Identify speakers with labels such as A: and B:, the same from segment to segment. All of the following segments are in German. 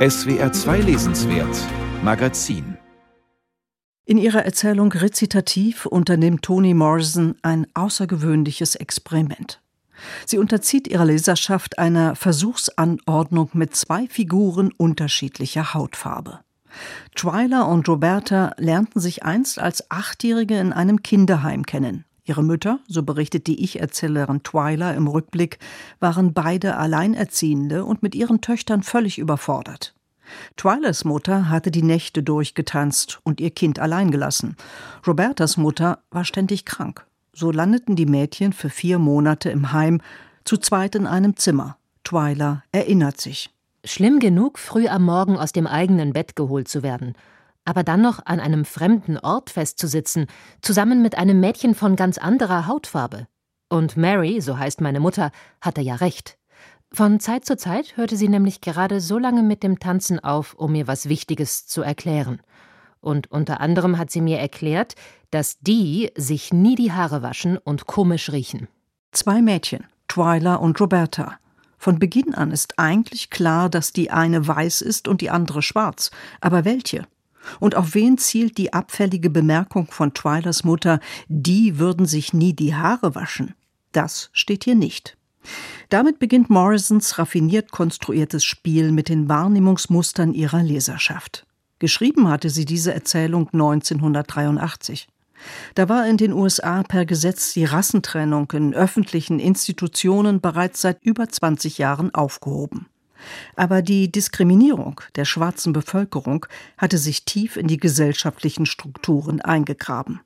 A: SWR 2 Lesenswert Magazin
B: in ihrer Erzählung Rezitativ unternimmt Toni Morrison ein außergewöhnliches Experiment. Sie unterzieht ihrer Leserschaft einer Versuchsanordnung mit zwei Figuren unterschiedlicher Hautfarbe. Twyla und Roberta lernten sich einst als Achtjährige in einem Kinderheim kennen. Ihre Mütter, so berichtet die Ich-Erzählerin Twyla im Rückblick, waren beide Alleinerziehende und mit ihren Töchtern völlig überfordert. Twylas Mutter hatte die Nächte durchgetanzt und ihr Kind allein gelassen. Robertas Mutter war ständig krank. So landeten die Mädchen für vier Monate im Heim, zu zweit in einem Zimmer. Twyla erinnert sich.
C: Schlimm genug, früh am Morgen aus dem eigenen Bett geholt zu werden aber dann noch an einem fremden Ort festzusitzen, zusammen mit einem Mädchen von ganz anderer Hautfarbe. Und Mary, so heißt meine Mutter, hatte ja recht. Von Zeit zu Zeit hörte sie nämlich gerade so lange mit dem Tanzen auf, um mir was Wichtiges zu erklären. Und unter anderem hat sie mir erklärt, dass die sich nie die Haare waschen und komisch riechen.
B: Zwei Mädchen, Twyla und Roberta. Von Beginn an ist eigentlich klar, dass die eine weiß ist und die andere schwarz. Aber welche? Und auf wen zielt die abfällige Bemerkung von Twilers Mutter, die würden sich nie die Haare waschen? Das steht hier nicht. Damit beginnt Morrisons raffiniert konstruiertes Spiel mit den Wahrnehmungsmustern ihrer Leserschaft. Geschrieben hatte sie diese Erzählung 1983. Da war in den USA per Gesetz die Rassentrennung in öffentlichen Institutionen bereits seit über 20 Jahren aufgehoben. Aber die Diskriminierung der schwarzen Bevölkerung hatte sich tief in die gesellschaftlichen Strukturen eingegraben.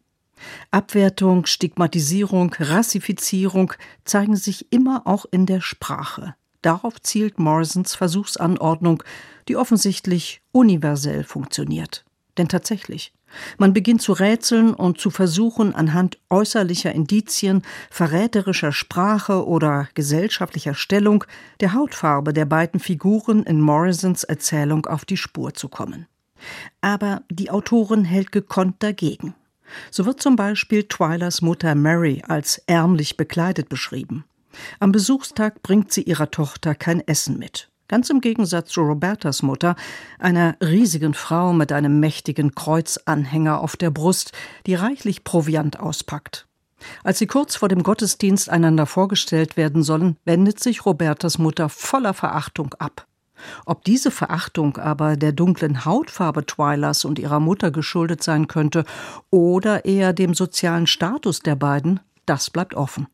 B: Abwertung, Stigmatisierung, Rassifizierung zeigen sich immer auch in der Sprache. Darauf zielt Morrisons Versuchsanordnung, die offensichtlich universell funktioniert. Denn tatsächlich, man beginnt zu rätseln und zu versuchen, anhand äußerlicher Indizien, verräterischer Sprache oder gesellschaftlicher Stellung der Hautfarbe der beiden Figuren in Morrisons Erzählung auf die Spur zu kommen. Aber die Autorin hält gekonnt dagegen. So wird zum Beispiel Twilers Mutter Mary als ärmlich bekleidet beschrieben. Am Besuchstag bringt sie ihrer Tochter kein Essen mit. Ganz im Gegensatz zu Robertas Mutter, einer riesigen Frau mit einem mächtigen Kreuzanhänger auf der Brust, die reichlich Proviant auspackt. Als sie kurz vor dem Gottesdienst einander vorgestellt werden sollen, wendet sich Robertas Mutter voller Verachtung ab. Ob diese Verachtung aber der dunklen Hautfarbe Twylas und ihrer Mutter geschuldet sein könnte oder eher dem sozialen Status der beiden, das bleibt offen.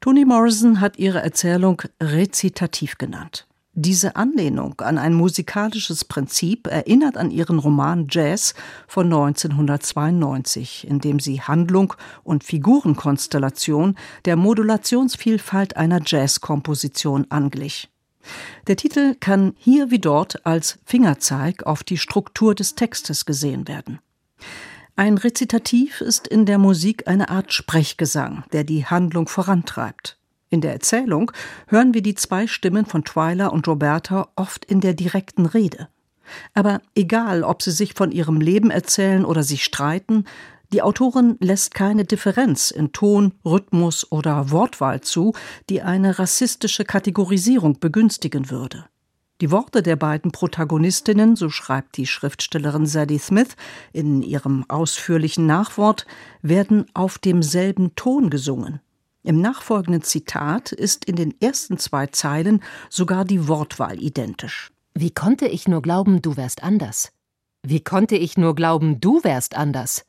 B: Toni Morrison hat ihre Erzählung rezitativ genannt. Diese Anlehnung an ein musikalisches Prinzip erinnert an ihren Roman Jazz von 1992, in dem sie Handlung und Figurenkonstellation der Modulationsvielfalt einer Jazzkomposition anglich. Der Titel kann hier wie dort als Fingerzeig auf die Struktur des Textes gesehen werden. Ein Rezitativ ist in der Musik eine Art Sprechgesang, der die Handlung vorantreibt. In der Erzählung hören wir die zwei Stimmen von Twyla und Roberta oft in der direkten Rede. Aber egal, ob sie sich von ihrem Leben erzählen oder sich streiten, die Autorin lässt keine Differenz in Ton, Rhythmus oder Wortwahl zu, die eine rassistische Kategorisierung begünstigen würde. Die Worte der beiden Protagonistinnen, so schreibt die Schriftstellerin Sadie Smith in ihrem ausführlichen Nachwort, werden auf demselben Ton gesungen. Im nachfolgenden Zitat ist in den ersten zwei Zeilen sogar die Wortwahl identisch.
C: Wie konnte ich nur glauben, du wärst anders? Wie konnte ich nur glauben, du wärst anders?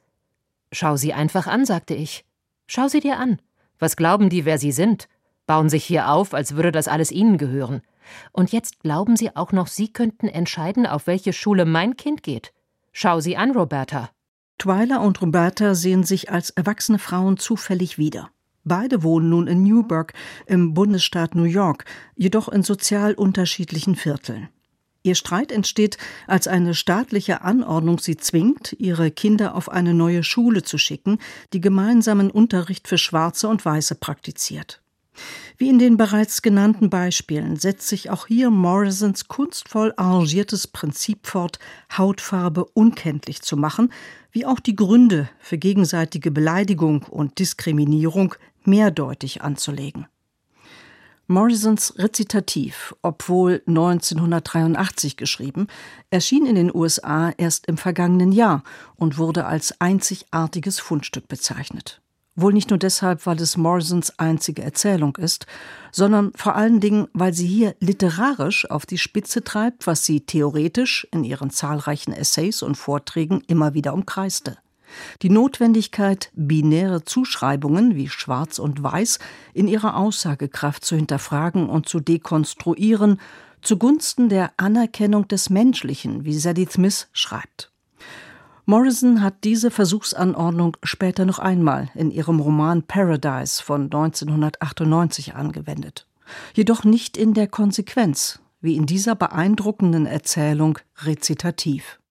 C: Schau sie einfach an, sagte ich. Schau sie dir an. Was glauben die, wer sie sind? Bauen sich hier auf, als würde das alles ihnen gehören. Und jetzt glauben sie auch noch, sie könnten entscheiden, auf welche Schule mein Kind geht. Schau sie an, Roberta.
B: Twyla und Roberta sehen sich als erwachsene Frauen zufällig wieder. Beide wohnen nun in Newburgh im Bundesstaat New York, jedoch in sozial unterschiedlichen Vierteln. Ihr Streit entsteht, als eine staatliche Anordnung sie zwingt, ihre Kinder auf eine neue Schule zu schicken, die gemeinsamen Unterricht für Schwarze und Weiße praktiziert. Wie in den bereits genannten Beispielen setzt sich auch hier Morrisons kunstvoll arrangiertes Prinzip fort, Hautfarbe unkenntlich zu machen, wie auch die Gründe für gegenseitige Beleidigung und Diskriminierung mehrdeutig anzulegen. Morrisons Rezitativ, obwohl 1983 geschrieben, erschien in den USA erst im vergangenen Jahr und wurde als einzigartiges Fundstück bezeichnet. Wohl nicht nur deshalb, weil es Morrisons einzige Erzählung ist, sondern vor allen Dingen, weil sie hier literarisch auf die Spitze treibt, was sie theoretisch in ihren zahlreichen Essays und Vorträgen immer wieder umkreiste. Die Notwendigkeit, binäre Zuschreibungen wie schwarz und weiß in ihrer Aussagekraft zu hinterfragen und zu dekonstruieren, zugunsten der Anerkennung des Menschlichen, wie Sadie Smith schreibt. Morrison hat diese Versuchsanordnung später noch einmal in ihrem Roman Paradise von 1998 angewendet. Jedoch nicht in der Konsequenz, wie in dieser beeindruckenden Erzählung rezitativ.